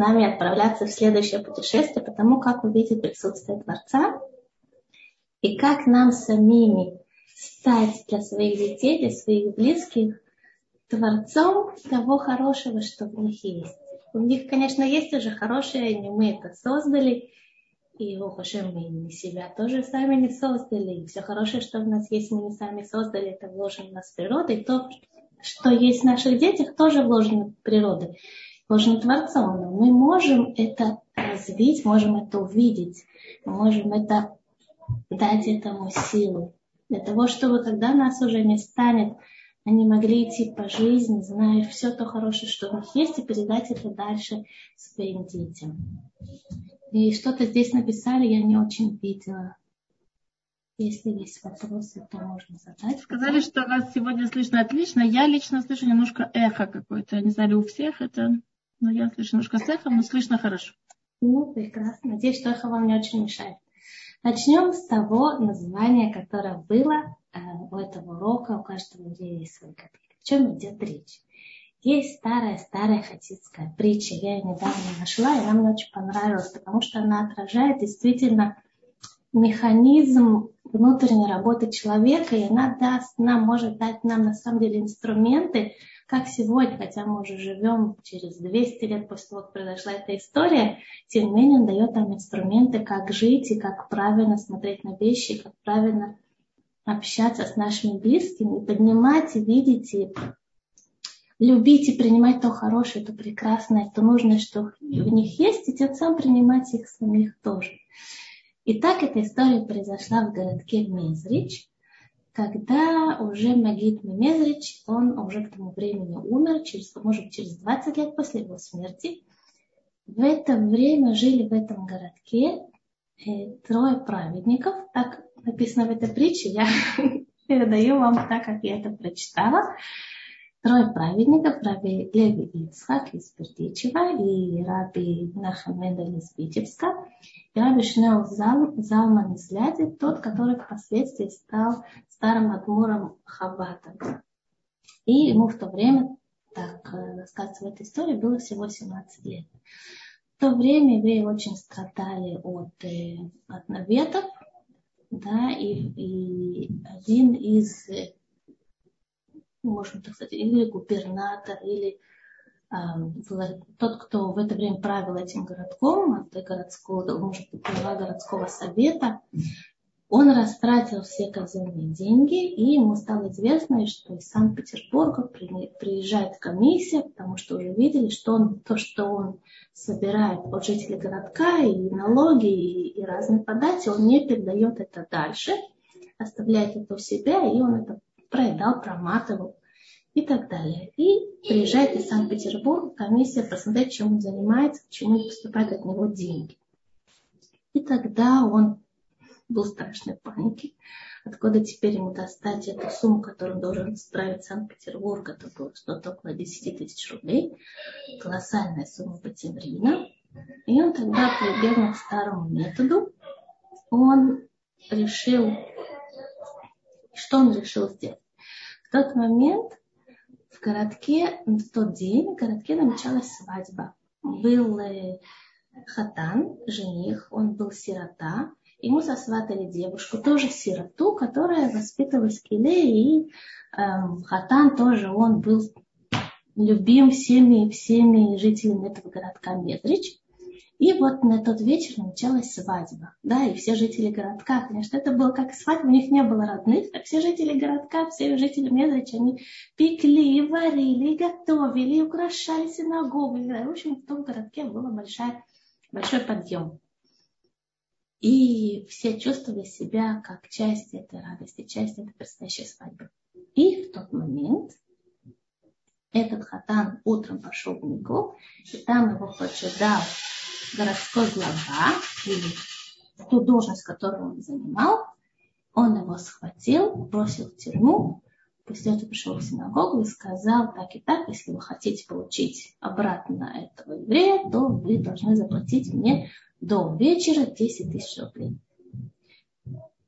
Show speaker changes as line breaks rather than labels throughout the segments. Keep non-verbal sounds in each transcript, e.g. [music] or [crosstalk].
нами отправляться в следующее путешествие, потому как увидеть присутствие Творца и как нам самими стать для своих детей, для своих близких Творцом того хорошего, что в них есть. У них, конечно, есть уже хорошее, не мы это создали, и Хашем мы себя тоже сами не создали. И все хорошее, что у нас есть, мы не сами создали, это вложено в нас природой. То, что есть в наших детях, тоже вложено природой, вложено Творцом. Но мы можем это развить, можем это увидеть, можем это дать этому силу. Для того, чтобы когда нас уже не станет, они могли идти по жизни, зная все то хорошее, что у них есть, и передать это дальше своим детям. И что-то здесь написали, я не очень видела. Если есть вопросы, то можно задать.
Сказали, что вас сегодня слышно отлично. Я лично слышу немножко эхо какое-то. Не знаю, у всех это, но я слышу немножко с эхом, но слышно хорошо.
Ну, прекрасно. Надеюсь, что эхо вам не очень мешает. Начнем с того названия, которое было э, у этого урока. У каждого еврея есть свой копейка. О чем идет речь? Есть старая-старая хасидская притча, я ее недавно нашла, и она мне очень понравилась, потому что она отражает действительно механизм внутренней работы человека, и она даст нам, может дать нам на самом деле инструменты, как сегодня, хотя мы уже живем через 200 лет после того, как произошла эта история, тем не менее он дает нам инструменты, как жить и как правильно смотреть на вещи, как правильно общаться с нашими близкими, поднимать и видеть и любить и принимать то хорошее, то прекрасное, то нужное, что в них есть, и тем самым принимать их самих тоже. И так эта история произошла в городке Мезрич, когда уже Магид Мезрич, он уже к тому времени умер, через, может через 20 лет после его смерти. В это время жили в этом городке э, трое праведников, так написано в этой притче, я [laughs] передаю вам так, как я это прочитала трое праведников, Раби Леви Ицхак из Бердичева и Раби Нахамеда из Витебска, и Раби Шнео Зал, Залман из Ляди, тот, который впоследствии стал старым адмуром Хабата. И ему в то время, так рассказывается в этой истории, было всего 17 лет. В то время евреи очень страдали от, э, от наветов, да, и, и один из можно так сказать, или губернатор, или э, тот, кто в это время правил этим городком, это городского, может быть, глава городского совета, он растратил все казенные деньги, и ему стало известно, что из Санкт-Петербурга приезжает комиссия, потому что уже видели, что он, то, что он собирает от жителей городка, и налоги, и, и разные подачи, он не передает это дальше, оставляет это у себя, и он это проедал, проматывал и так далее. И приезжает из Санкт-Петербурга комиссия посмотреть, чем он занимается, почему поступают от него деньги. И тогда он был в страшной панике. Откуда теперь ему достать эту сумму, которую должен отправить Санкт-Петербург? Это было что-то около 10 тысяч рублей. Колоссальная сумма по тем временам. И он тогда прибегнул к старому методу. Он решил что он решил сделать? В тот момент в городке, в тот день в городке намечалась свадьба. Был э, хатан, жених, он был сирота. Ему сосватали девушку, тоже сироту, которая воспитывалась в и эм, хатан тоже, он был любим всеми, всеми жителями этого городка Медрич. И вот на тот вечер началась свадьба. Да, и все жители городка, конечно, это было как свадьба, у них не было родных, так все жители городка, все жители Медрича, они пекли, варили, готовили, украшали синагогу. В общем, в том городке был большой, большой подъем. И все чувствовали себя как часть этой радости, часть этой предстоящей свадьбы. И в тот момент этот хатан утром пошел в Мигу, и там его поджидал городской глава, или ту должность, которую он занимал, он его схватил, бросил в тюрьму, после этого пришел в синагогу и сказал так и так, если вы хотите получить обратно этого еврея, то вы должны заплатить мне до вечера 10 тысяч рублей.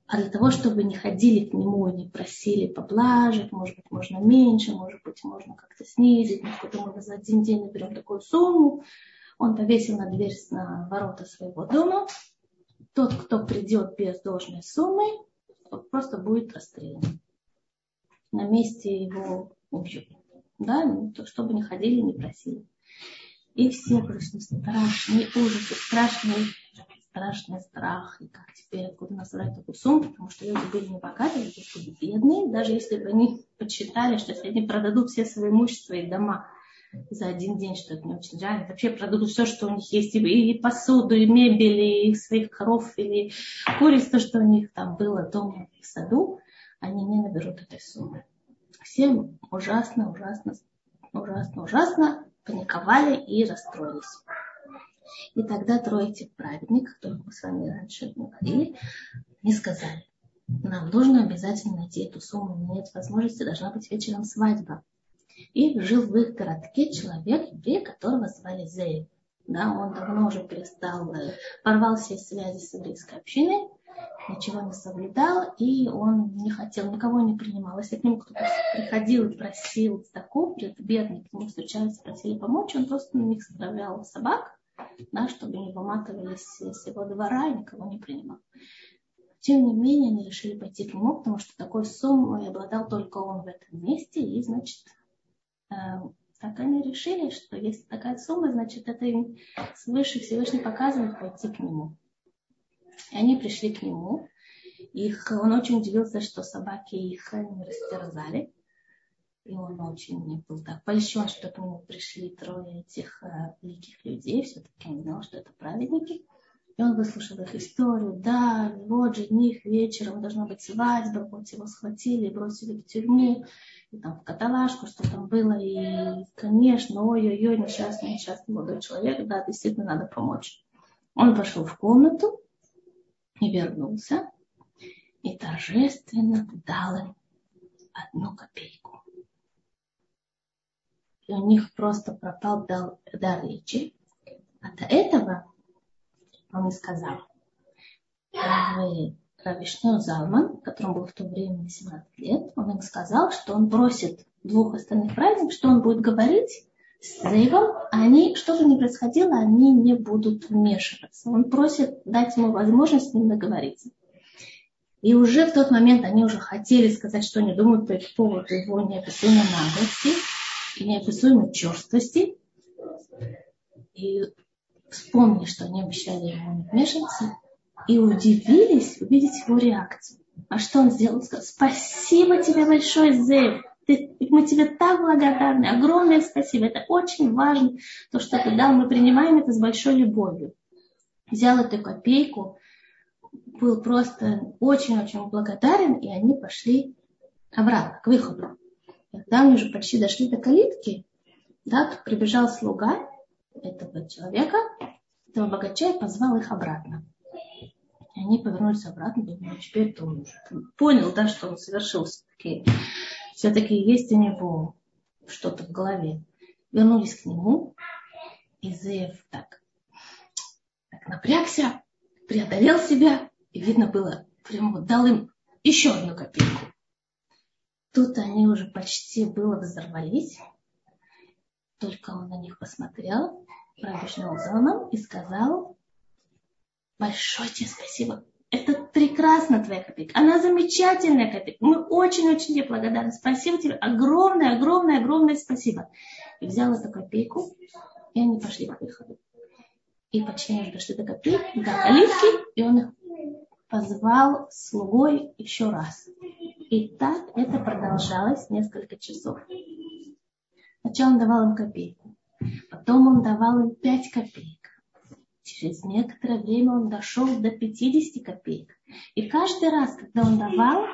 А для того, чтобы не ходили к нему и не просили поблажек, может быть, можно меньше, может быть, можно как-то снизить, мы думаем, за один день наберем такую сумму, Он повесил на дверь на ворота своего дома. Тот, кто придет без должной суммы, просто будет расстрелян. На месте его убьют. Да, ну, то, чтобы не ходили, не просили. И все пришли страшные ужасы, страшный, страшный страх. И как теперь откуда называют такую сумму, потому что люди были не богатые, люди были бедные. Даже если бы они подсчитали, что если они продадут все свои имущества и дома за один день, что это не очень реально. Вообще продадут все, что у них есть, и посуду, и мебель, и своих коров, или куриц, то, что у них там было дома в саду, они не наберут этой суммы. Всем ужасно, ужасно, ужасно, ужасно паниковали и расстроились. И тогда трое этих праведников, которых мы с вами раньше говорили, не сказали. Нам нужно обязательно найти эту сумму. Нет возможности, должна быть вечером свадьба. И жил в их городке человек, еврей, которого звали Зеев. Да, он давно уже перестал, э, порвал все связи с еврейской общиной, ничего не соблюдал, и он не хотел, никого не принимал. Если к нему кто-то приходил и просил такого, бедный, к нему стучались, просили помочь, он просто на них справлял собак, да, чтобы не выматывались с его двора и никого не принимал. Тем не менее, они решили пойти к нему, потому что такой суммой обладал только он в этом месте, и, значит, Так они решили, что если такая сумма, значит, это им свыше Всевышний показывает пойти к нему. И они пришли к нему. Их, он очень удивился, что собаки их не растерзали. И он очень был так польщен, что к нему пришли трое этих э, великих людей. Все-таки он знал, что это праведники. И он выслушал их историю. Да, вот жених вечером должна быть свадьба, вот его схватили бросили в тюрьму, и там в каталажку, что там было. И, конечно, ой-ой-ой, несчастный, несчастный молодой человек, да, действительно надо помочь. Он пошел в комнату и вернулся, и торжественно дал им одну копейку. И у них просто пропал дар, дар речи. А до этого он и сказал, Равишнел Залман, которому был в то время 17 лет, он им сказал, что он просит двух остальных праздников, что он будет говорить с Зейвом, а они, что бы ни происходило, они не будут вмешиваться. Он просит дать ему возможность с ним договориться. И уже в тот момент они уже хотели сказать, что они думают по поводу его неописуемой наглости и неописуемой черствости. И вспомнили, что они обещали ему не вмешиваться, и удивились увидеть его реакцию. А что он сделал? Он сказал, спасибо тебе большое, Зев. Ты, мы тебе так благодарны. Огромное спасибо. Это очень важно, то, что ты дал. Мы принимаем это с большой любовью. Взял эту копейку, был просто очень-очень благодарен, и они пошли обратно, к выходу. Когда они уже почти дошли до калитки, да, тут прибежал слуга этого человека, этого богача, и позвал их обратно. И они повернулись обратно, думаю, теперь-то он уже понял, да, что он совершил все-таки. Все-таки есть у него что-то в голове. Вернулись к нему, и Зеев так, так напрягся, преодолел себя, и видно было, прямо дал им еще одну копейку. Тут они уже почти было взорвались, только он на них посмотрел, пробежал за и сказал, Большое тебе спасибо. Это прекрасно твоя копейка. Она замечательная копейка. Мы очень-очень тебе благодарны. Спасибо тебе. Огромное, огромное, огромное спасибо. И взял эту копейку, и они пошли к выходу. И почти они дошли до копейки, до калитки, и он их позвал слугой еще раз. И так это продолжалось несколько часов. Сначала он давал им копейку, потом он давал им пять копеек, Через некоторое время он дошел до 50 копеек. И каждый раз, когда он давал,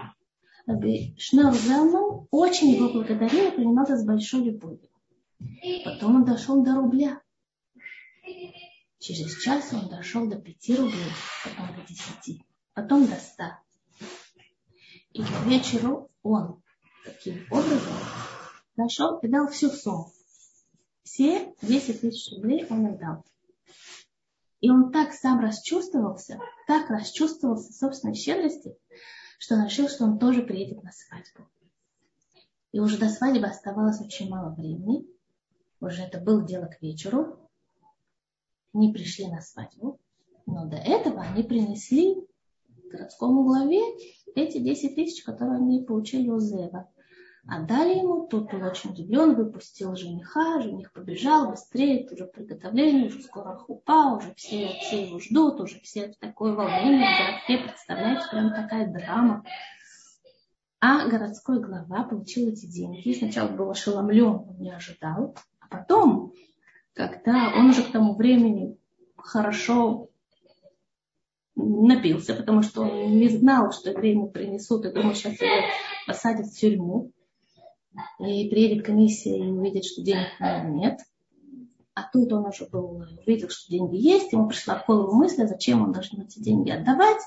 Шнер Зелман очень его благодарил и принимал это с большой любовью. Потом он дошел до рубля. Через час он дошел до 5 рублей, потом до 10, потом до 100. И к вечеру он таким образом дошел и дал всю сумму. Все 10 тысяч рублей он отдал. И он так сам расчувствовался, так расчувствовался собственной щедрости, что он решил, что он тоже приедет на свадьбу. И уже до свадьбы оставалось очень мало времени. Уже это было дело к вечеру. Они пришли на свадьбу, но до этого они принесли городскому главе эти 10 тысяч, которые они получили у Зева. Отдали ему, тот был очень удивлен, выпустил жениха, жених побежал быстрее, уже приготовление, уже скоро хупа, уже все, все его ждут, уже все в такое волнение в городке, представляете, прям такая драма. А городской глава получил эти деньги, сначала был ошеломлен, он не ожидал, а потом, когда он уже к тому времени хорошо напился, потому что он не знал, что евреи ему принесут, и думал, сейчас его посадят в тюрьму. И приедет комиссия и увидит, что денег нет. А тут он уже был, увидел, что деньги есть, ему пришла в голову мысль, а зачем он должен эти деньги отдавать.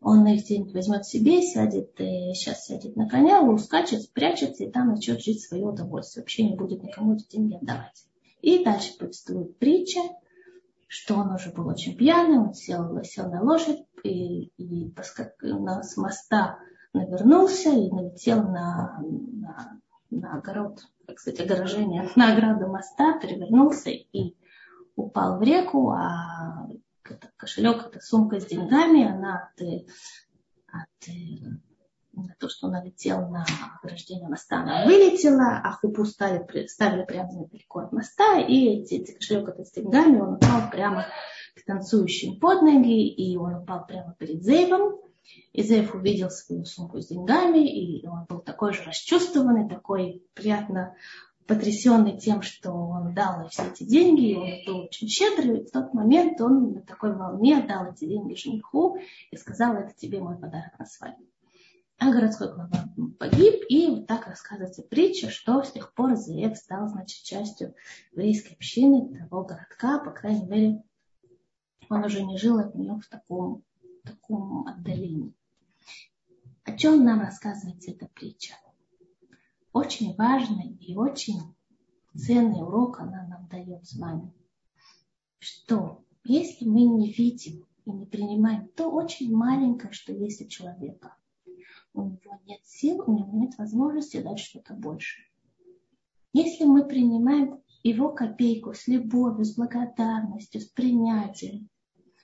Он их деньги возьмет себе, сядет, и сейчас сядет на коня, ускачет, спрячется, и там начнет жить свое удовольствие. Вообще не будет никому эти деньги отдавать. И дальше повествует притча, что он уже был очень пьяный, он сел, сел на лошадь и, и поскак, на, с моста навернулся и налетел на, на, на огород, сказать, огорожение, на ограду моста, перевернулся и упал в реку, а это кошелек, это сумка с деньгами, она от, от на то, что он налетел на ограждение моста, она вылетела, а хупу ставили, ставили прямо недалеко от моста, и эти, эти кошелек это с деньгами, он упал прямо к танцующим под ноги, и он упал прямо перед Зейвом. И Зейв увидел свою сумку с деньгами, и он был такой же расчувствованный, такой приятно потрясенный тем, что он дал все эти деньги, и он был очень щедрый. И в тот момент он на такой волне отдал эти деньги жениху и сказал, это тебе мой подарок на свадьбу а городской глава погиб, и вот так рассказывается притча, что с тех пор Зеев стал, значит, частью еврейской общины того городка, по крайней мере, он уже не жил от нее в таком, в таком отдалении. О чем нам рассказывается эта притча? Очень важный и очень ценный урок она нам дает с вами, что если мы не видим и не принимаем то очень маленькое, что есть у человека, у него нет сил, у него нет возможности дать что-то больше. Если мы принимаем его копейку с любовью, с благодарностью, с принятием,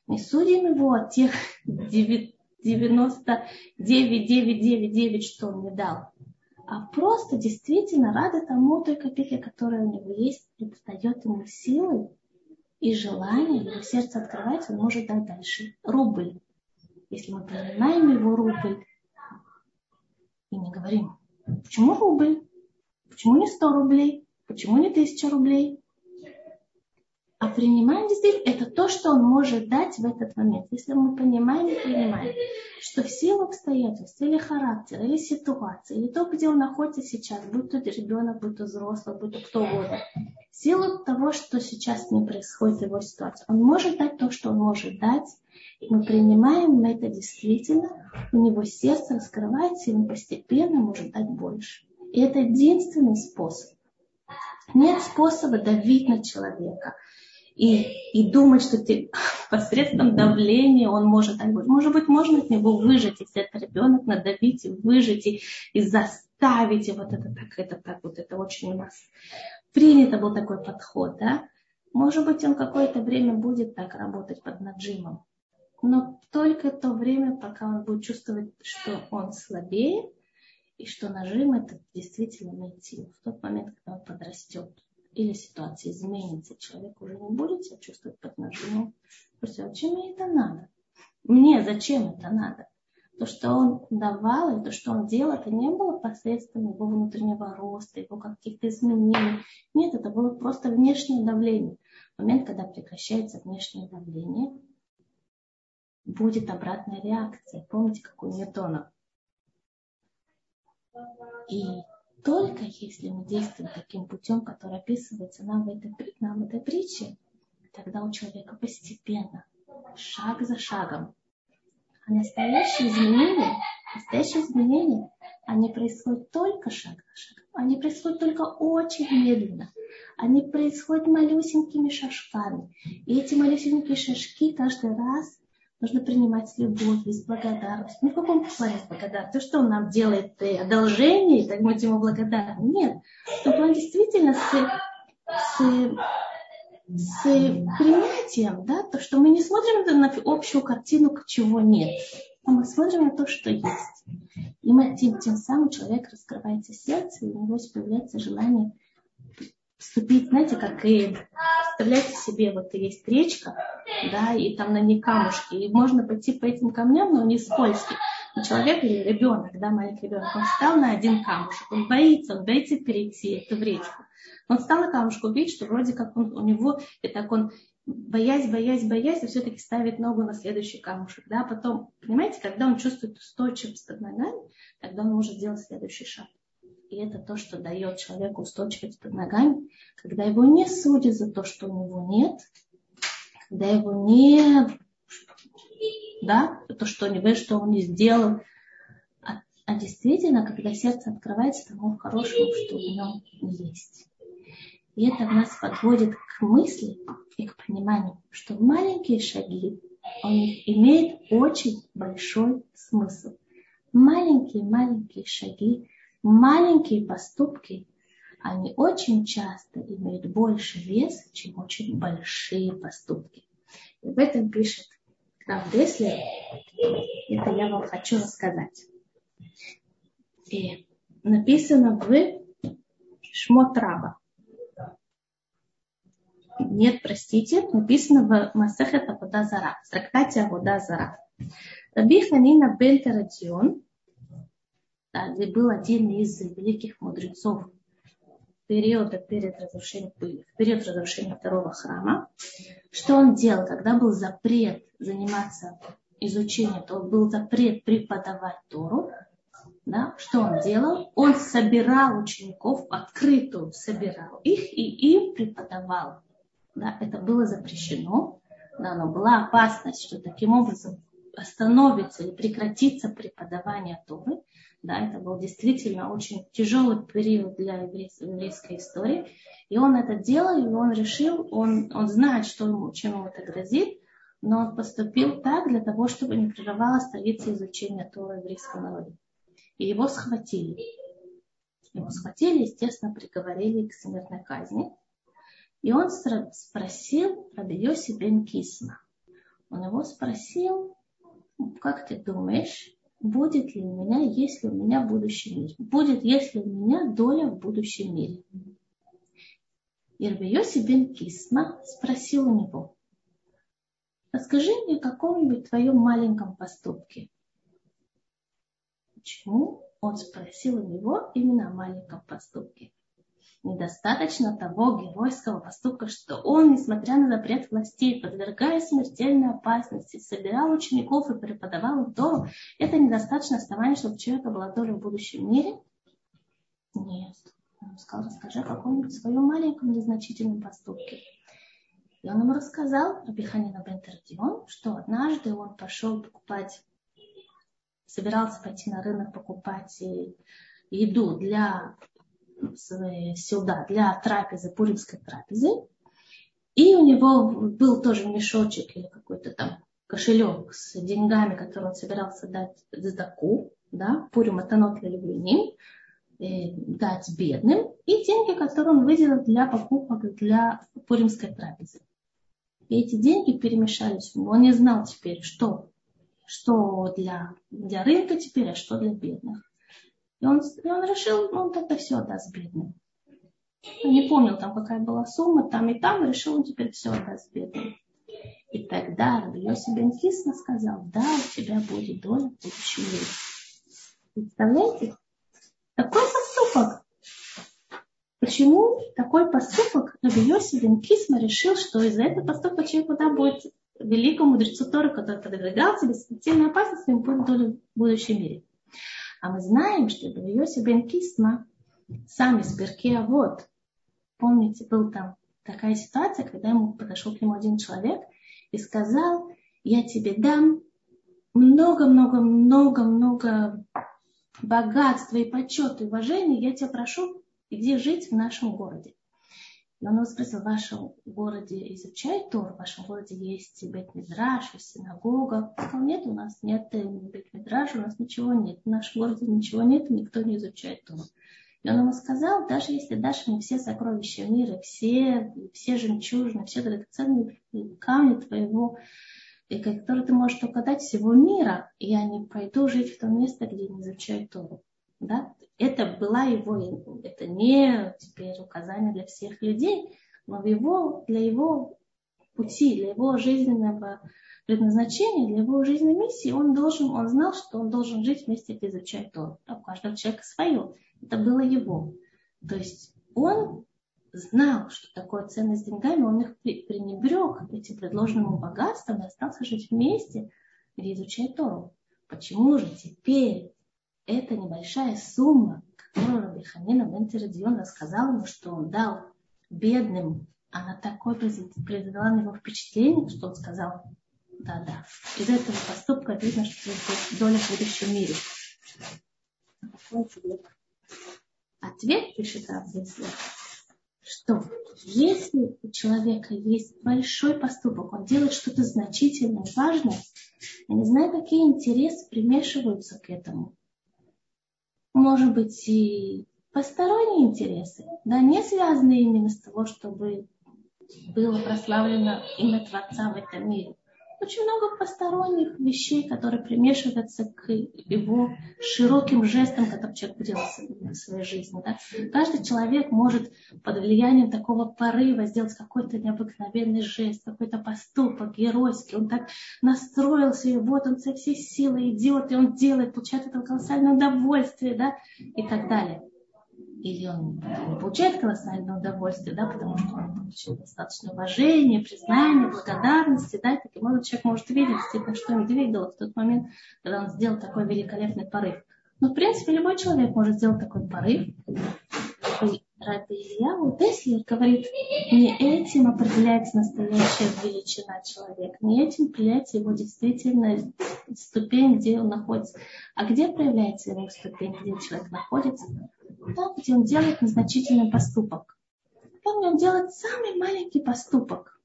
не судим его от тех 99,999, что он мне дал, а просто действительно рады тому той копейке, которая у него есть, это ему силы и желание, его сердце открывается, он может дать дальше рубль. Если мы принимаем его рубль, и не говорим, почему рубль? Почему не 100 рублей? Почему не 1000 рублей? А принимаем действительно это то, что он может дать в этот момент. Если мы понимаем и принимаем, что в силу обстоятельств или характера, или ситуации, или то, где он находится сейчас, будь то ребенок, будь то взрослый, будь то кто угодно, в силу того, что сейчас не происходит его ситуации, он может дать то, что он может дать, и мы принимаем это действительно, у него сердце раскрывается, и он постепенно может дать больше. И это единственный способ. Нет способа давить на человека и, и думать, что ты, [laughs] посредством давления он может. Может быть, можно от него выжать, если это ребенок, надавить и выжать, и, и заставить, и вот это так, это так, вот это очень у нас принято был такой подход, да. Может быть, он какое-то время будет так работать под наджимом но только то время, пока он будет чувствовать, что он слабее, и что нажим это действительно силу. В тот момент, когда он подрастет, или ситуация изменится, человек уже не будет себя чувствовать под нажимом. Просто зачем мне это надо? Мне зачем это надо? То, что он давал, и то, что он делал, это не было посредством его внутреннего роста, его каких-то изменений. Нет, это было просто внешнее давление. В момент, когда прекращается внешнее давление, будет обратная реакция. Помните, как у Ньютона? И только если мы действуем таким путем, который описывается нам в этой, нам в этой притче, тогда у человека постепенно, шаг за шагом. А настоящие изменения, настоящие изменения, они происходят только шаг за шагом. Они происходят только очень медленно. Они происходят малюсенькими шажками. И эти малюсенькие шажки каждый раз нужно принимать с любовью, с благодарностью. Не в каком плане благодарность. То, что он нам делает э, одолжение, так мы ему благодарны. Нет. Но он действительно с, с, с принятием, да, то, что мы не смотрим на общую картину, чего нет, а мы смотрим на то, что есть. И мы, тем, тем самым человек раскрывается сердце, и у него появляется желание вступить, знаете, как и представляете себе, вот есть речка, да, и там на ней камушки, и можно пойти по этим камням, но они скользкие. Но человек или ребенок, да, маленький ребенок, он встал на один камушек, он боится, он боится перейти эту в речку. Он встал на камушку, видит, что вроде как он, у него, и так он боясь, боясь, боясь, и все-таки ставит ногу на следующий камушек. Да? Потом, понимаете, когда он чувствует устойчивость под ногами, тогда он может сделать следующий шаг. И это то, что дает человеку устойчивость под ногами, когда его не судят за то, что у него нет, когда его не... Да, то, что, не, что он не сделал, а, а действительно, когда сердце открывается тому хорошему, что в нем есть. И это нас подводит к мысли и к пониманию, что маленькие шаги, у них имеют очень большой смысл. Маленькие-маленькие шаги, маленькие поступки, они очень часто имеют больше вес, чем очень большие поступки. И об этом пишет Рав Деслер. Это я вам хочу рассказать. И написано в Шмот Раба. Нет, простите, написано в Масехет Авода Зара, в трактате Авода Зара. Раби Ханина бен Тарадион, где был один из великих мудрецов периода перед разрушением, в период разрушения второго храма, что он делал, когда был запрет заниматься изучением, то был запрет преподавать Тору, да, что он делал? Он собирал учеников, открытую собирал их и им преподавал. Да, это было запрещено, да, но была опасность, что таким образом остановится или прекратится преподавание Торы. Да, это был действительно очень тяжелый период для еврейской истории. И он это делал, и он решил, он, он знает, что ему, чем ему это грозит, но он поступил так для того, чтобы не прерывалась традиция изучения Торы еврейского народа. И его схватили. Его схватили, естественно, приговорили к смертной казни. И он спросил Раби Йоси бен Кисма. Он его спросил, как ты думаешь, будет ли у меня, есть ли у меня будущий мир? Будет, если у меня доля в будущем мире? И бен Кисма спросил у него, расскажи мне о каком-нибудь твоем маленьком поступке. Почему он спросил у него именно о маленьком поступке? Недостаточно того геройского поступка, что он, несмотря на запрет властей, подвергая смертельной опасности, собирал учеников и преподавал им Тору, это недостаточно основания, чтобы у человека была доля в будущем мире? Нет. Он сказал, расскажи о каком-нибудь своем маленьком незначительном поступке. И он ему рассказал, Рабиханина Бентердион, что однажды он пошел покупать, собирался пойти на рынок покупать еду для сюда для трапезы, пуримской трапезы. И у него был тоже мешочек или какой-то там кошелек с деньгами, который он собирался дать задаку, да, пурим атанот люблиним, э, дать бедным, и деньги, которые он выделил для покупок для пуримской трапезы. И эти деньги перемешались. Он не знал теперь, что, что для, для рынка теперь, а что для бедных. И он, и он решил, ну, он тогда все отдаст бедным. Он не помнил там, какая была сумма, там и там, и решил, он теперь все отдаст бедным. И тогда Йосиф бен Кисна сказал, да, у тебя будет доля в будущем мире. Представляете? Такой поступок. Почему такой поступок Раби Йосиф бен Кисма решил, что из-за этого поступка человек куда будет великому мудрецу Торы, который подвергался бессмертельной опасности, ему будет доля в будущем мире. А мы знаем, что Йосиф бен Кисма сам из Берке, а вот, помните, был там такая ситуация, когда ему подошел к нему один человек и сказал, я тебе дам много-много-много-много богатства и почета и уважения, я тебя прошу, иди жить в нашем городе. И он его спросил, в вашем городе изучают Тор, в вашем городе есть бет мидраш, есть синагога. Он сказал, нет, у нас нет бет мидраш, у нас ничего нет. В нашем городе ничего нет, никто не изучает Тор. И он ему сказал, даже если дашь мне все сокровища мира, все, все жемчужины, все драгоценные камни твоего, и которые ты можешь только дать всего мира, я не пойду жить в то место, где не изучаю Тору. Да? Это была его, это не теперь указание для всех людей, но его, для его пути, для его жизненного предназначения, для его жизненной миссии, он должен, он знал, что он должен жить вместе, где изучать Тору. А у каждого человека свое. Это было его. То есть он знал, что такое ценность деньгами, он их пренебрег этим предложенным богатством и остался жить вместе, где изучает Тору. Почему же теперь эта небольшая сумма, которую Рабиханина Бентерадион рассказал ему, что он дал бедным, она такое произвела на него впечатление, что он сказал, да-да. Из этого поступка видно, что это доля в будущем мире. Ответ пишет Абдеслав, что если у человека есть большой поступок, он делает что-то значительное, важное, я не знаю, какие интересы примешиваются к этому. Может быть, и посторонние интересы, да, не связанные именно с того, чтобы было прославлено имя Творца в этом мире очень много посторонних вещей, которые примешиваются к его широким жестам, которые человек делал в своей жизни. Да? Каждый человек может под влиянием такого порыва сделать какой-то необыкновенный жест, какой-то поступок геройский. Он так настроился, и вот он со всей силы идет, и он делает, получает это колоссальное удовольствие, да, и так далее или он не получает колоссальное удовольствие, да, потому что он получил достаточно уважения, признания, благодарности, да, таким образом человек может видеть, действительно, что им двигало в тот момент, когда он сделал такой великолепный порыв. Но, в принципе, любой человек может сделать такой порыв. Раби Ильяу Теслер говорит, не этим определяется настоящая величина человека, не этим определяется его действительно ступень, где он находится. А где проявляется его ступень, где человек находится? Там, где он делает незначительный поступок. Там, где он делает самый маленький поступок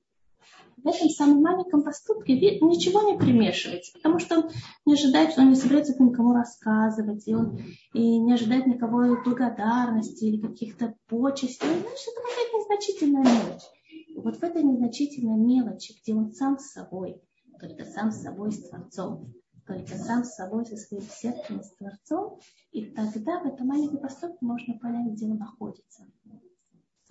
в этом самом маленьком поступке ничего не примешивается, потому что он не ожидает, что он не собирается никому рассказывать, и он и не ожидает никого благодарности или каких-то почестей. Знает, что это какая-то незначительная мелочь. И вот в этой незначительной мелочи, где он сам с собой, только сам с собой, с Творцом, только сам с собой, со своим сердцем, с Творцом, и тогда в этом маленьком поступке можно понять, где он находится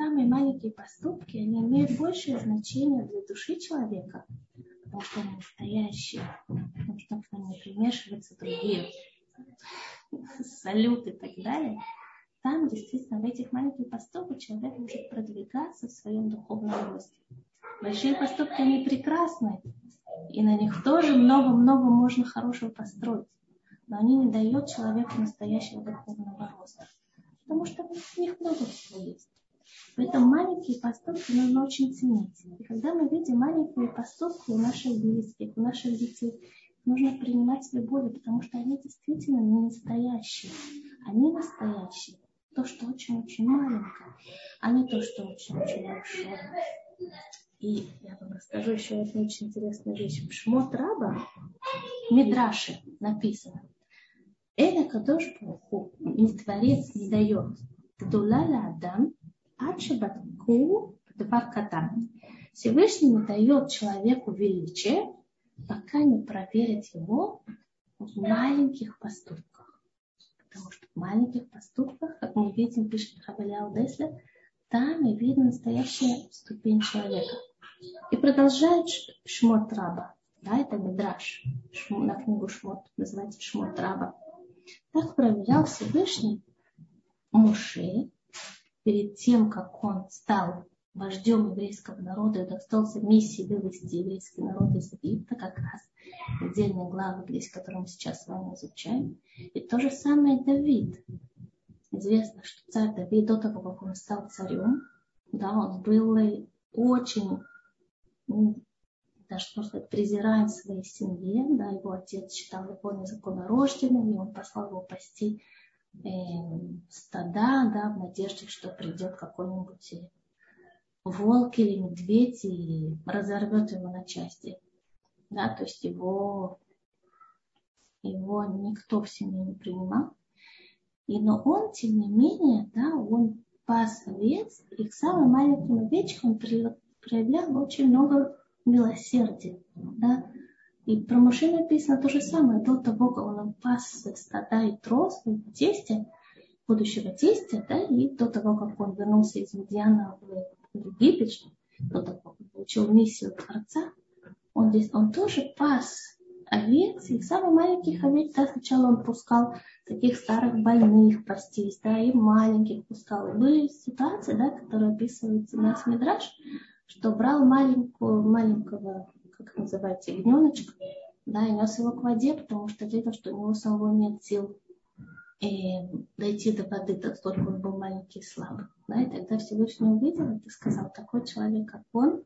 самые маленькие поступки, они имеют большее значение для души человека, потому что они настоящие, потому что к ним не примешиваются другие салют и так далее. Там действительно в этих маленьких поступках человек может продвигаться в своем духовном росте. Большие поступки, они прекрасны, и на них тоже много-много можно хорошего построить. Но они не дают человеку настоящего духовного роста. Потому что в них много всего есть. Поэтому маленькие поступки нужно очень ценить. И когда мы видим маленькие поступки у наших близких, у наших детей, нужно принимать с любовью, потому что они действительно не настоящие. Они настоящие. То, что очень-очень маленькое, а не то, что очень-очень большое. И я вам расскажу еще одну очень интересную вещь. В Шмот Раба, в Мидраше написано, это Кадош Буху, не творец не дает. Гдула Адам, Ачабатку Дварката. Всевышний не дает человеку величие, пока не проверит его в маленьких поступках. Потому что в маленьких поступках, как мы видим, пишет Хабаляу Деслер, там и видно настоящая ступень человека. И продолжает Шмот Раба. Да, это Мидраш. На книгу Шмот называется Шмот Раба. Так проверял Всевышний Муше перед тем, как он стал вождем еврейского народа и достался миссии вывести еврейский народ из Египта, как раз отдельные главы, здесь, которые мы сейчас с вами изучаем. И то же самое Давид. Известно, что царь Давид до того, как он стал царем, да, он был очень, даже можно сказать, презираем своей семье, да, его отец считал его незаконнорожденным, и он послал его пасти э, стада, да, в надежде, что придет какой-нибудь волк или медведь и разорвет его на части. Да, то есть его, его никто в семье не принимал. И, но он, тем не менее, да, он пас овец, и к самым маленьким овечкам он проявлял очень много милосердия. Да? И про Моше написано то же самое. До того, как он пас стада и трос в тесте, будущего тестя, да, и до того, как он вернулся из Медиана в Египет, до того, как он получил миссию Творца, он, здесь, он тоже пас овец, и самых маленьких овец, да, сначала он пускал таких старых больных простись, да, и маленьких пускал. И были ситуации, да, которые описываются у нас в Мидраш, что брал маленькую, маленького, как называется, ягненочка, да, и нес его к воде, потому что видел, что у него самого нет сил и дойти до воды, так только он был маленький и слабый. Да, и тогда Всевышний увидел это и сказал, такой человек, как он,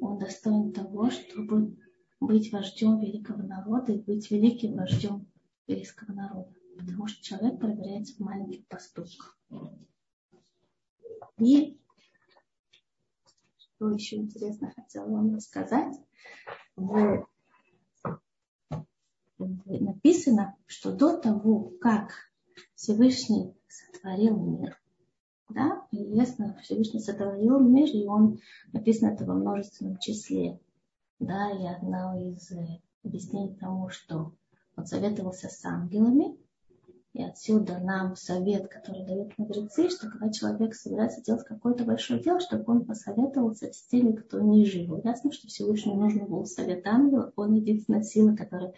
он достоин того, чтобы быть вождем великого народа и быть великим вождем еврейского народа. Потому что человек проверяется в маленьких поступках. И что еще интересно хотела вам рассказать. Написано, что до того, как Всевышний сотворил мир, да, известно, Всевышний сотворил мир, и он написано это во множественном числе. Да, и одно из э, объяснений тому, что он советовался с ангелами, и отсюда нам совет, который дают мудрецы, что когда человек собирается делать какое-то большое дело, чтобы он посоветовался с теми, кто ниже его. Ясно, что Всевышнему нужно был совет ангела, он единственная сила, которая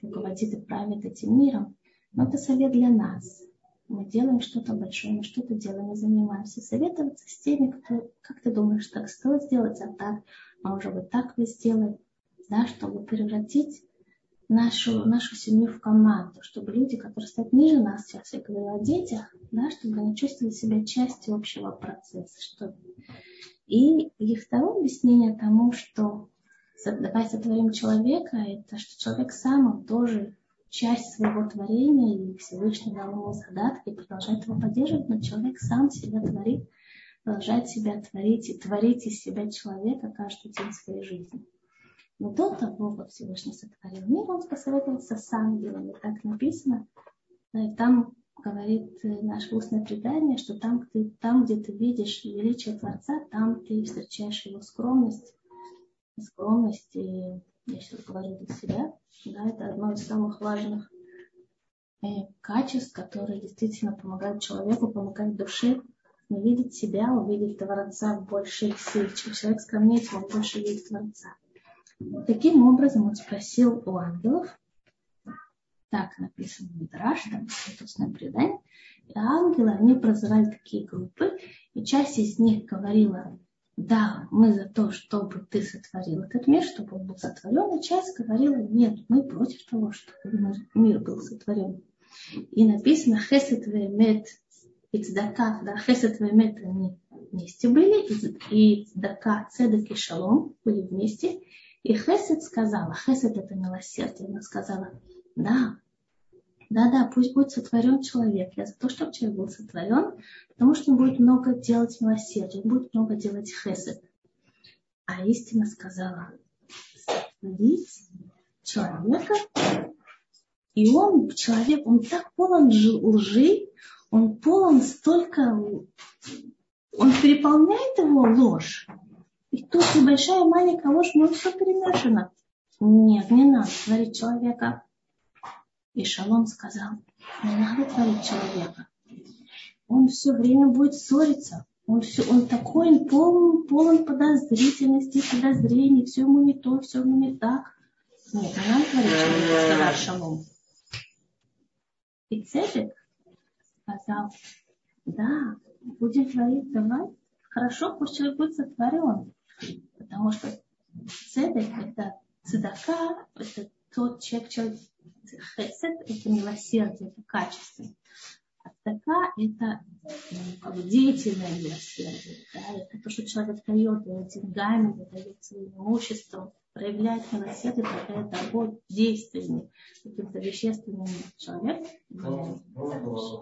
руководит и правит этим миром. Но это совет для нас. Мы делаем что-то большое, мы что-то делаем, мы занимаемся. Советоваться с теми, кто, как ты думаешь, так стоит сделать, а так а может быть так вы сделали, да, чтобы превратить нашу, нашу семью в команду, чтобы люди, которые стоят ниже нас, сейчас я говорю о детях, да, чтобы они чувствовали себя частью общего процесса. Чтобы... И, и второе объяснение тому, что давай сотворим человека, это что человек сам, он тоже часть своего творения, и Всевышний дал ему задатки, и продолжает его поддерживать, но человек сам себя творит продолжать себя творить и творить из себя человека каждый день своей жизни. Но до того, как Всевышний сотворил мир, он посоветовался с ангелами. Так написано. Там говорит э, наше устное предание, что там, ты, там, где ты видишь величие Творца, там ты встречаешь его скромность. Скромность, и я сейчас говорю для себя, да, это одно из самых важных э, качеств, которые действительно помогают человеку, помогают душе увидеть себя, увидеть Творца в большей силе. Чем человек скромнее, он больше видит Творца. Таким образом он спросил у ангелов, так написано в Мидраш, там это предание, и ангелы, они образовали такие группы, и часть из них говорила, да, мы за то, чтобы ты сотворил этот мир, чтобы он был сотворен, и часть говорила, нет, мы против того, чтобы мир был сотворен. И написано, хесет вемет и цдака, да, хесед и эмет, они вместе были, и цдака, цедек и шалом были вместе. И хесед сказала, хесед это милосердие, она сказала, да, да, да, пусть будет сотворен человек. Я за то, чтобы человек был сотворен, потому что он будет много делать милосердия, он будет много делать хесед. А истина сказала, сотворить человека, и он, человек, он так полон лжи, он полон столько, он переполняет его ложь. И тут небольшая маленькая ложь, но все перемешано. Нет, не надо творить человека. И Шалом сказал, не надо творить человека. Он все время будет ссориться. Он, все, он такой, он полон, полон подозрительности, подозрений, все ему не то, все ему не так. Нет, не надо творить человека, сказал Шалом. И Цедек сказал, да, будем творить, давай. Хорошо, пусть человек будет сотворен. Потому что цедек – это цедака, это тот человек, человек хесед – это милосердие, это качество. А цедака – это ну, деятельное милосердие. Да? Это то, что человек дает, деньгами, дает своим имуществом проявляет милосердие, проявляет работу действиями, каким-то вещественным человек,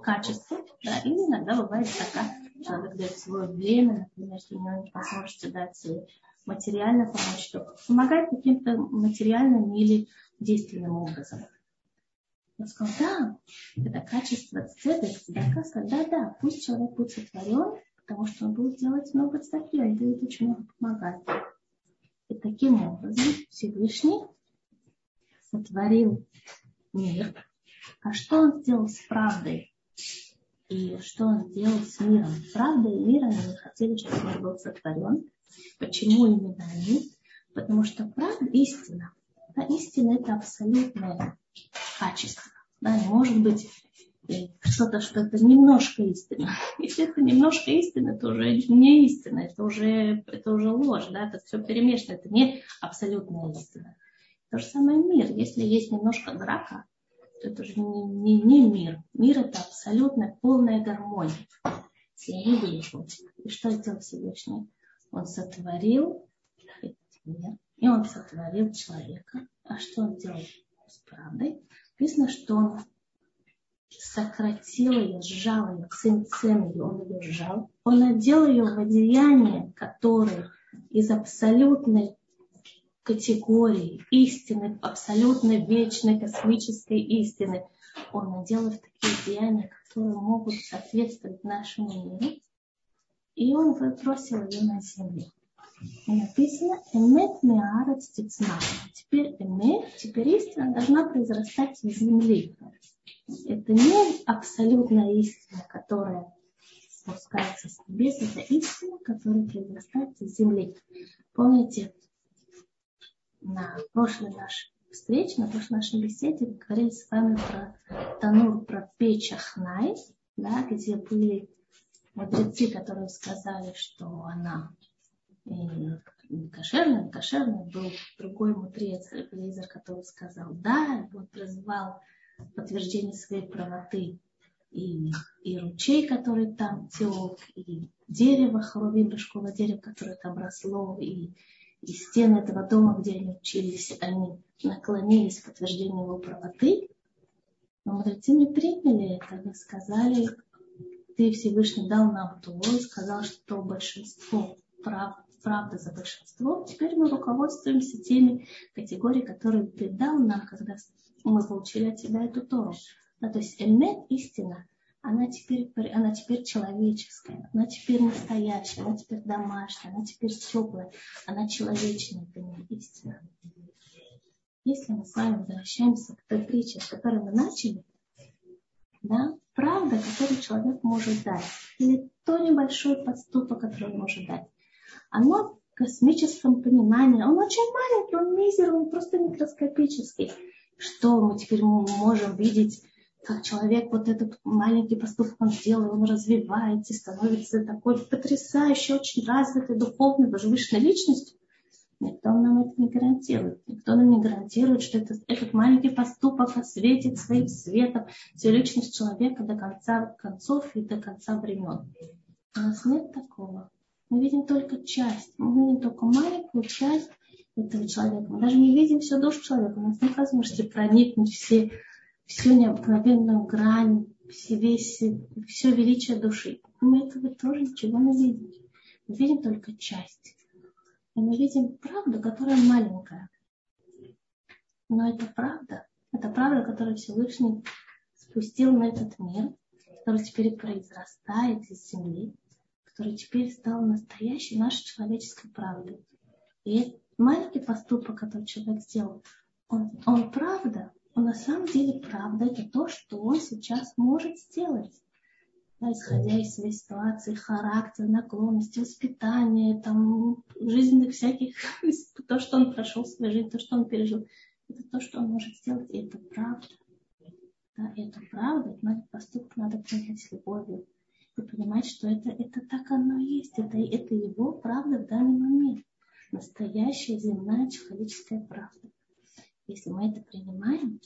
качеством, да, или иногда бывает такая, человек дает свое время, например, если у него не возможности дать материально помочь, то помогает каким-то материальным или действенным образом. Он сказал, да, это качество цедек, цедака, сказал, да, да, пусть человек будет сотворен, потому что он будет делать много цдаки, он будет очень много помогать. И таким образом Всевышний сотворил мир. А что он сделал с правдой? И что он сделал с миром? Правда и мир они хотели, чтобы мир был сотворен. Почему именно они? Потому что правда, истина. Да, истина это абсолютное качество. Да, не может быть что-то, что это немножко истина. Если это немножко истина, то уже не истина, это уже, это уже ложь, да, это все перемешано, это не абсолютная истина. То же самое мир. Если есть немножко драка, это уже не, не, не мир. Мир это абсолютно полная гармония. И что сделал Всевышний? Он сотворил этот мир, и он сотворил человека. А что он делал с правдой? Написано, что он сократил ее, сжал ее, цим ее, он ее сжал. Он одел ее в одеяние, которое из абсолютной категории истины, абсолютно вечной космической истины. Он надел их такие деяния, которые могут соответствовать нашему миру. И он бросил ее на землю. И написано «Эмет миарец тицна». Теперь эмет, теперь истина должна произрастать из земли. Это не абсолютная истина, которая спускается с небес, это истина, которая произрастает из земли. Помните, на прошлой нашей встрече, на прошлой нашей беседе мы говорили с вами про Танур, про печь Ахнай, да, где были мудрецы, которые сказали, что она кошерная, не кошерная. Был другой мудрец, Лизер, который сказал да, и он призвал подтверждение своей правоты и, и ручей, который там тек, и дерево, хоровим, башковое дерево, которое там росло, и и стены этого дома, где они учились, они наклонились к подтверждению его правоты. Но мудрецы не приняли это. Они сказали, ты Всевышний дал нам то, и сказал, что большинство прав, правда за большинство. Теперь мы руководствуемся теми категориями, которые ты дал нам, когда мы получили от тебя эту Тору. Да, то есть эмет истина – она теперь, она теперь человеческая, она теперь настоящая, она теперь домашняя, она теперь теплая, она человечная, это не истина. Если мы с вами возвращаемся к той притче, с которой мы начали, да, правда, которую человек может дать, или то небольшой поступок, который он может дать, оно в космическом понимании, он очень маленький, он мизер, он просто микроскопический. Что мы теперь можем видеть как человек вот этот маленький поступок он сделал, он развивается, становится такой потрясающей, очень развитой, духовной, возвышенной личностью. Никто нам это не гарантирует. Никто нам не гарантирует, что это, этот маленький поступок осветит своим светом всю личность человека до конца концов и до конца времен. У нас нет такого. Мы видим только часть. Мы видим только маленькую часть этого человека. Мы даже не видим всю душу человека. У нас нет возможности проникнуть все всю необыкновенную грань, все, весь, все величие души. Мы этого тоже ничего не видим. Мы видим только часть. И мы видим правду, которая маленькая. Но это правда. Это правда, которую Всевышний спустил на этот мир, который теперь произрастает из земли, который теперь стал настоящей нашей человеческой правдой. И маленький поступок, который человек сделал, он, он правда, но на самом деле правда это то, что он сейчас может сделать. Да, исходя из своей ситуации, характер, наклонности, воспитания, там, жизненных всяких, [laughs] то, что он прошел в своей жизни, то, что он пережил, это то, что он может сделать, и это правда. Да, это правда, этот поступок надо принять с любовью и понимать, что это, это так оно и есть, это, это его правда в данный момент. Настоящая земная человеческая правда если мы это принимаем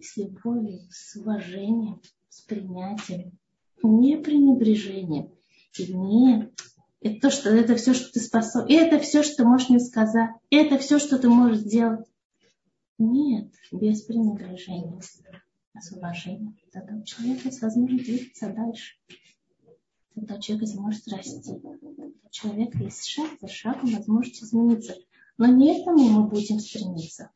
с любовью, с уважением, с принятием, не пренебрежением, и не это то, что это все, что ты способен, это все, что ты можешь мне сказать, это все, что ты можешь сделать. Нет, без пренебрежения, а с уважением. Тогда у человека есть возможность двигаться дальше. Тогда человек сможет расти. У человека есть шаг за шагом возможность измениться. Но не этому мы будем стремиться.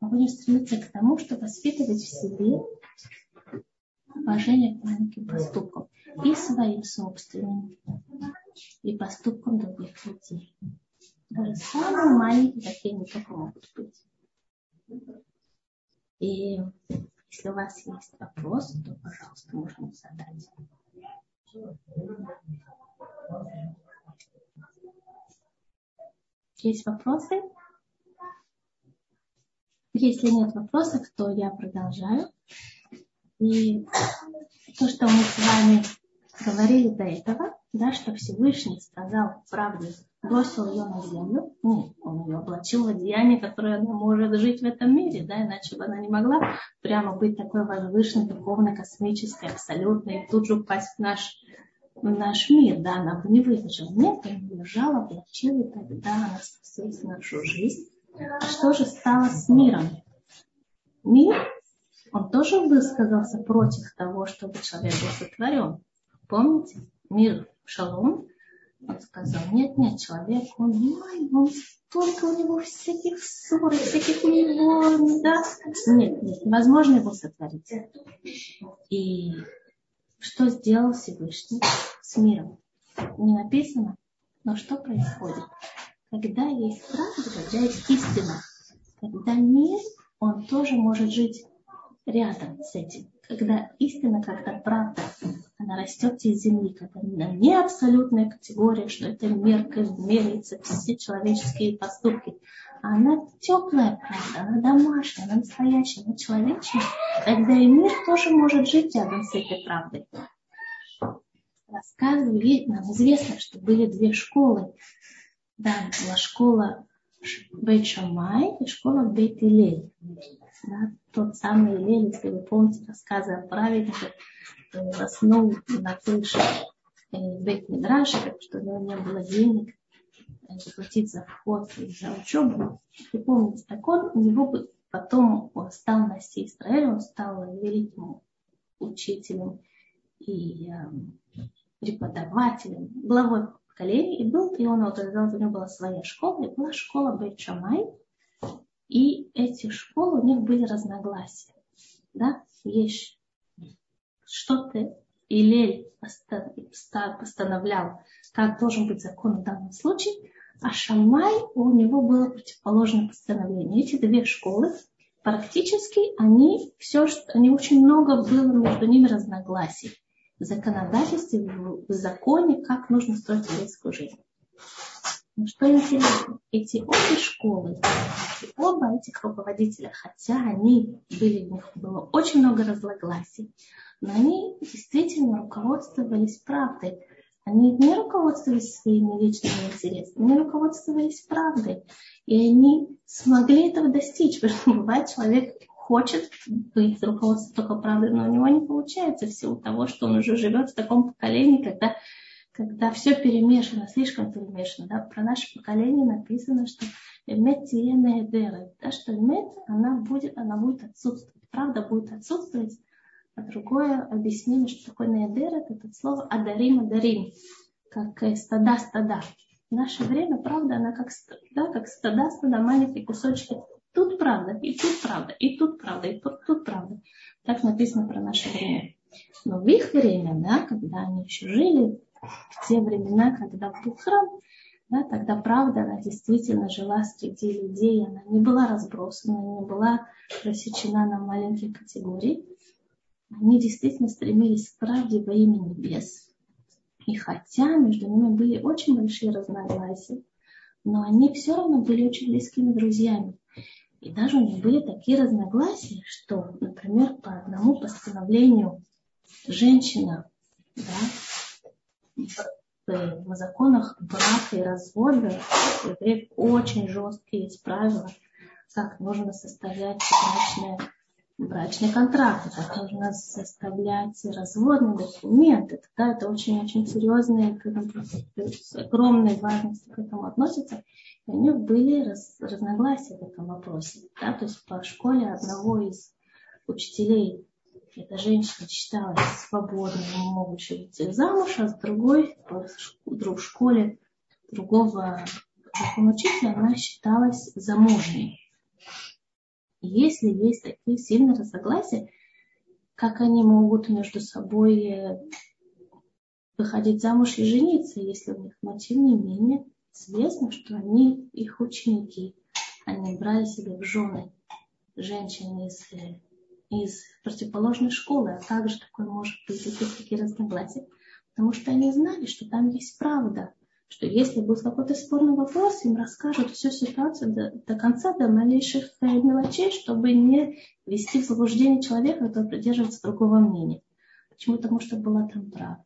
Мы будем стремиться к тому, чтобы воспитывать в себе уважение к маленьким поступкам. И своим собственным, и поступкам других людей. Даже самые маленькие такие не только могут быть. И если у вас есть вопрос, то, пожалуйста, можно задать. Есть вопросы? Если нет вопросов, то я продолжаю. И то, что мы с вами говорили до этого, да, что Всевышний сказал правду, бросил ее на землю, ну, он ее облачил в одеяние, которое она может жить в этом мире, да, иначе бы она не могла прямо быть такой возвышенной, духовно, космической, абсолютной, и тут же упасть в наш, в наш мир, да, она бы не выдержала. Нет, он ее держал, облачил, и тогда она спасет нашу жизнь. Что же стало с миром? Мир, он тоже высказался против того, чтобы человек был сотворен. Помните? Мир шалом. Он сказал, нет, нет, человек, он, ой, он столько у него всяких ссор, всяких него, да. Нет, нет, невозможно его сотворить. И что сделал Всевышний с миром? Не написано, но что происходит? Когда есть правда, когда есть истина, когда мир, он тоже может жить рядом с этим. Когда истина, когда правда, она растет из земли, когда не абсолютная категория, что это мерка, меряется все человеческие поступки, а она теплая правда, она домашняя, она настоящая, она человечная, тогда и мир тоже может жить рядом с этой правдой. Рассказывали, нам известно, что были две школы. Да, была школа Бейт Шамай и школа Бейт Илель да, тот самый Лель, если вы помните рассказы о праведнике, заснул на крыше э, Бейт Мидраша, что у него не было денег э, заплатить за вход и за учебу. Вы помните, так он, у него потом он стал на Израиль, он стал великим учителем и э, преподавателем, главой поколения, и был, и он, вот, у него была своя школа, и была школа Бейт Шамай, и эти школы, у них были разногласия. Да? Есть что-то Илель постановлял, как должен быть закон в данном случае, а Шамай, у него было противоположное постановление. Эти две школы, практически, они все, они очень много было между ними разногласий в законодательстве, в законе, как нужно строить еврейскую жизнь. Но что интересно, эти обе школы, оба этих руководителя, хотя они были, у них было очень много разногласий, но они действительно руководствовались правдой. Они не руководствовались своими личными интересами, они руководствовались правдой. И они смогли этого достичь. Потому что бывает, человек хочет быть руководством только правдой, но у него не получается в силу того, что он уже живет в таком поколении, когда когда все перемешано, слишком перемешано. Да? Про наше поколение написано, что да, что Эмет, она будет, она будет отсутствовать. Правда будет отсутствовать. А другое объяснение, что такое Неедер, это, это слово Адарим, Адарим, как э, стада, стада. В наше время, правда, она как, да, как стада, стада, маленькие кусочки. Тут правда, и тут правда, и тут правда, и тут, тут правда. Так написано про наше время. Но в их время, да, когда они еще жили, в те времена, когда был храм, да, тогда правда, она действительно жила среди людей, она не была разбросана, не была рассечена на маленькие категории. Они действительно стремились к правде во имя небес. И хотя между ними были очень большие разногласия, но они все равно были очень близкими друзьями. И даже у них были такие разногласия, что, например, по одному постановлению женщина да, в законах брака и развода у евреев очень жесткие есть правила, как нужно составлять брачные, брачные контракты, как нужно составлять разводные документы. Тогда это очень-очень серьезные, к этому, с огромной важностью к этому относятся. И у них были раз, разногласия в этом вопросе. Да? То есть по школе одного из учителей эта женщина считалась свободной, могущей выйти замуж, а с другой, в школе другого учителя, она считалась замужней. Если есть такие сильные разногласия, как они могут между собой э, выходить замуж и жениться, если у них, но тем не менее известно, что они, их ученики, они брали себе в жены женщин из, э, из противоположной школы. А как же такое может быть, если такие разногласия? Потому что они знали, что там есть правда, что если будет какой-то спорный вопрос, им расскажут всю ситуацию до, до конца, до малейших э, мелочей, чтобы не ввести в заблуждение человека, который придерживается другого мнения. Почему? Потому что была там правда.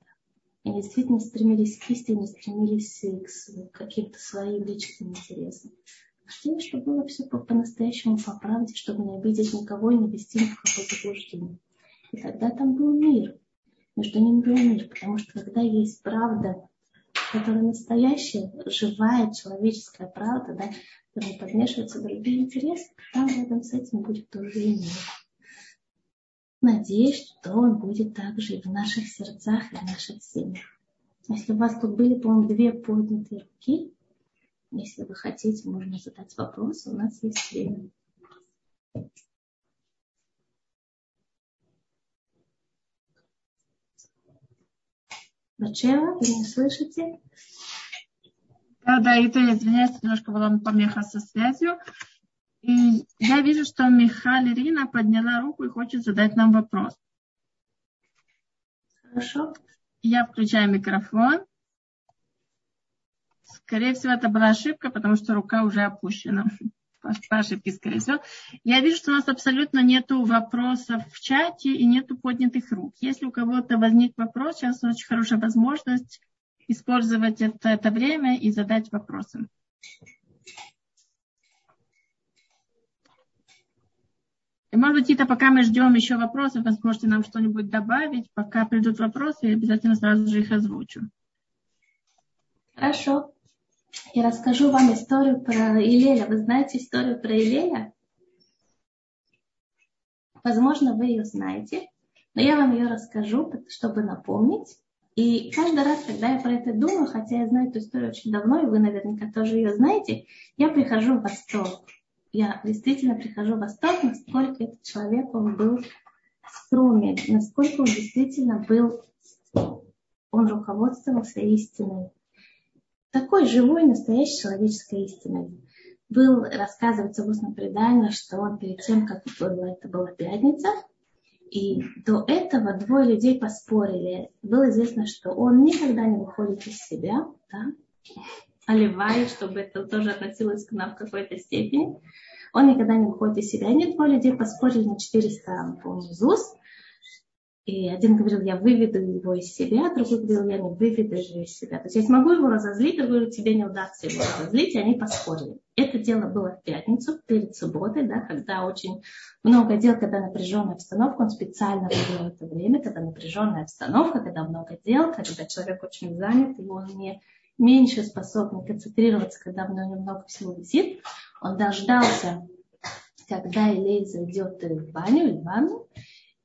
Они действительно стремились к истине, стремились к каким-то своим личным интересам. Хотели, чтобы было все по-настоящему по, правде, чтобы не обидеть никого и не вести в какое заблуждение. И тогда там был мир. Между ними был мир. Потому что когда есть правда, которая настоящая, живая, человеческая правда, да, которая подмешивается другие интересы, там рядом с этим будет тоже и мир. Надеюсь, что он будет также и в наших сердцах, и в наших семьях. Если у вас тут были, по-моему, две поднятые руки, если вы хотите, можно задать вопрос, у нас есть время. Бачева, вы не слышите?
Да, да, и то я извиняюсь, немножко была помеха со связью. И я вижу, что Михаил Ирина подняла руку и хочет задать нам вопрос.
Хорошо.
Я включаю микрофон. Скорее всего, это была ошибка, потому что рука уже опущена. По ошибке, скорее всего. Я вижу, что у нас абсолютно нет вопросов в чате и нет поднятых рук. Если у кого-то возник вопрос, сейчас очень хорошая возможность использовать это, это время и задать вопросы. И, может быть, Тита, пока мы ждем еще вопросов, вы сможете нам что-нибудь добавить. Пока придут вопросы, я обязательно сразу же их озвучу.
Хорошо. Я расскажу вам историю про Илеля. Вы знаете историю про Илеля? Возможно, вы ее знаете, но я вам ее расскажу, чтобы напомнить. И каждый раз, когда я про это думаю, хотя я знаю эту историю очень давно, и вы наверняка тоже ее знаете, я прихожу в восторг. Я действительно прихожу в восторг, насколько этот человек, он был струмен, насколько он действительно был, он руководствовался истиной такой живой, настоящей человеческой истиной. Был, рассказывается в устном предании, что он перед тем, как это была пятница, и до этого двое людей поспорили. Было известно, что он никогда не выходит из себя, да? Оливай, чтобы это тоже относилось к нам в какой-то степени. Он никогда не выходит из себя. Они двое людей поспорили на 400, по-моему, ЗУС. И один говорил, я выведу его из себя, другой говорил, я не выведу его из себя. То есть я смогу его разозлить, другой говорит, тебе не удастся его разозлить, и они поспорили. Это дело было в пятницу, перед субботой, да, когда очень много дел, когда напряженная обстановка, он специально выбрал это время, когда напряженная обстановка, когда много дел, когда человек очень занят, и он не меньше способен концентрироваться, когда в нем много всего висит. Он дождался, когда Илей зайдет в баню в ванну,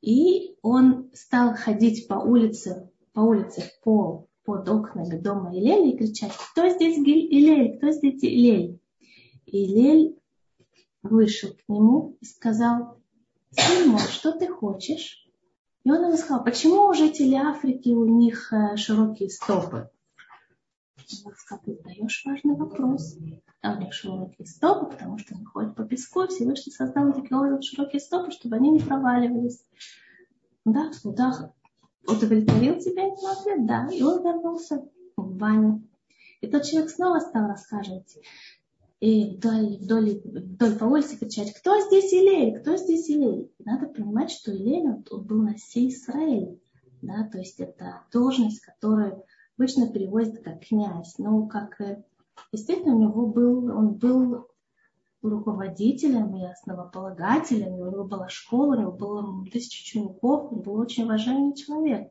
и он стал ходить по улице, по улице по, под окнами дома Илеля и кричать, кто здесь Илель, кто здесь Илель? Илель вышел к нему и сказал, сын мой, что ты хочешь? И он ему сказал, почему у жителей Африки у них э, широкие стопы? Сказал, ты задаешь важный вопрос. А у них широкие стопы, потому что они ходят по песку, Всевышний создал такие широкие стопы, чтобы они не проваливались. Да, в судах удовлетворил тебя этот ответ? Да. И он вернулся в баню. И тот человек снова стал рассказывать. И вдоль, вдоль, вдоль по улице кричать, кто здесь Илель, кто здесь Илель. Надо понимать, что Илель, он, он был на сей Израиль. Да, то есть это должность, которую обычно переводят как князь. Но как Действительно, у него был, он был руководителем и основополагателем, у него была школа, у него было тысяча учеников, он был очень уважаемый человек.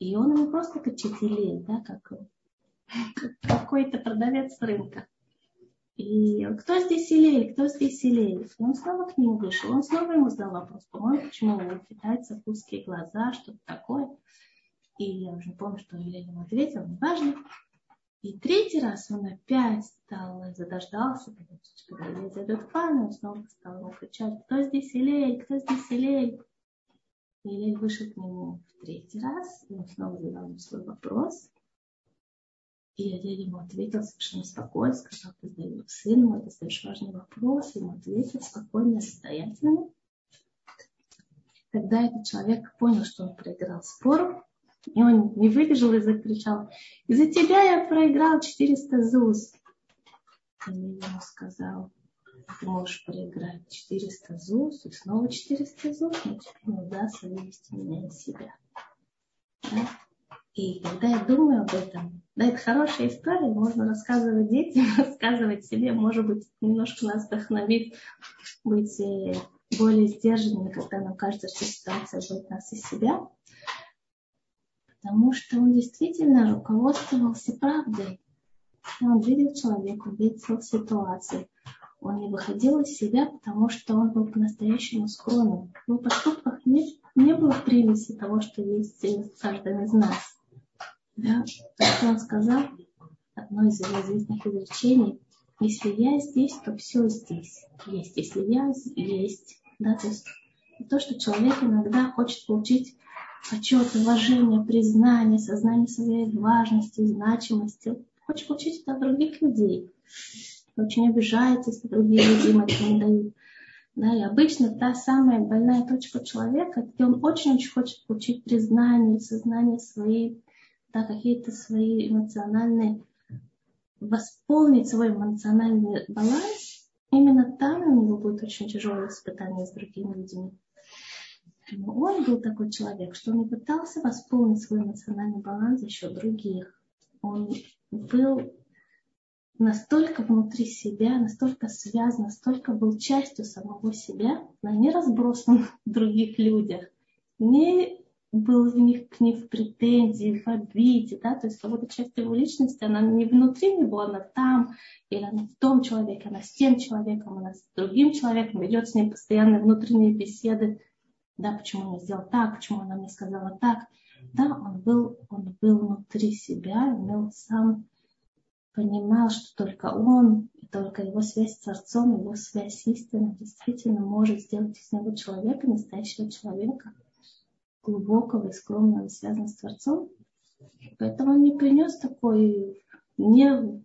И он ему просто Илей, да, как [laughs] какой-то продавец рынка. И кто здесь Илей, кто здесь? И он снова к нему вышел, он снова ему задал вопрос, по-моему, почему у китайцев узкие глаза, что-то такое. И я уже помню, что Илей ему ответил, неважно. И третий раз он опять стал, задождался, когда Илель зайдет в ванну, он снова стал кричать, кто здесь Илель, кто здесь Илель. И Илель вышел к нему в третий раз, и он снова задал ему свой вопрос. И Илель ему ответил совершенно спокойно, сказал, ты задаешь, сын мой, ты задаешь важный вопрос, ему ответил спокойно, состоятельно. Тогда этот человек понял, что он проиграл спор, и он не выдержал и закричал, из-за тебя я проиграл 400 ЗУЗ. И ему сказал, ты можешь проиграть 400 ЗУЗ и снова 400 ЗУЗ, но тебе не удастся вывести меня из себя. Да? И когда я думаю об этом, да, это хорошая история, можно рассказывать детям, [laughs] рассказывать себе, может быть, немножко нас вдохновит быть э, более сдержанными, когда нам кажется, что ситуация будет нас из себя потому что он действительно руководствовался правдой. Он видел человека, видел ситуацию. Он не выходил из себя, потому что он был по-настоящему скромным. В его поступках не, не было примеси того, что есть в каждом из нас. Да? Что он сказал, одно из его известных изречений, если я здесь, то все здесь есть. Если я есть, да, то есть то, что человек иногда хочет получить почет, уважение, признание, сознание своей важности, значимости. Хочет получить это от других людей. Очень обижается, если другие люди им это не дают. Да, и обычно та самая больная точка человека, где он очень-очень хочет получить признание, сознание своей, да, какие-то свои эмоциональные, восполнить свой эмоциональный баланс, именно там у него будет очень тяжелое испытание с другими людьми. Но он был такой человек, что он не пытался восполнить свой эмоциональный баланс за счет других. Он был настолько внутри себя, настолько связан, настолько был частью самого себя, но не разбросан в [laughs] других людях, не был в них, к ним в претензии, в обиде, да, то есть кого-то часть его личности, она не внутри него, она там, или она в том человеке, она с тем человеком, она с другим человеком, ведет с ним постоянные внутренние беседы, да, почему он сделал так, почему она мне сказала так. Да, он был, он был внутри себя, он сам понимал, что только он, только его связь с Творцом, его связь с истиной действительно может сделать из него человека, настоящего человека, глубокого и скромного, связанного с Творцом. Поэтому он не принес такой, не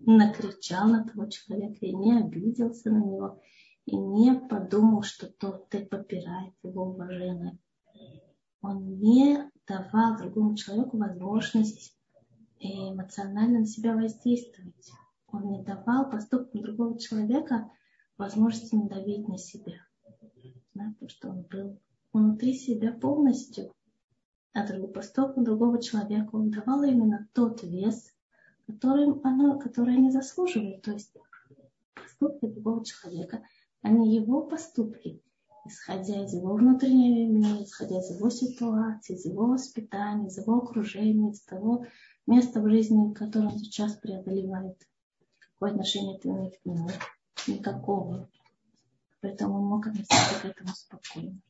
накричал на того человека и не обиделся на него, и не подумал, что тот ты попирает его уважение. Он не давал другому человеку возможность эмоционально на себя воздействовать. Он не давал поступкам другого человека возможности надавить на себя. Да, потому что он был внутри себя полностью. А другой поступок другого человека он давал именно тот вес, который, оно, который они заслуживают. То есть поступки другого человека – а не его поступки, исходя из его внутреннего мира, исходя из его ситуации, из его воспитания, из его окружения, из того места в жизни, которое он сейчас преодолевает. Какое отношение это имеет к нему? Никакого. Поэтому он мог относиться к этому спокойно.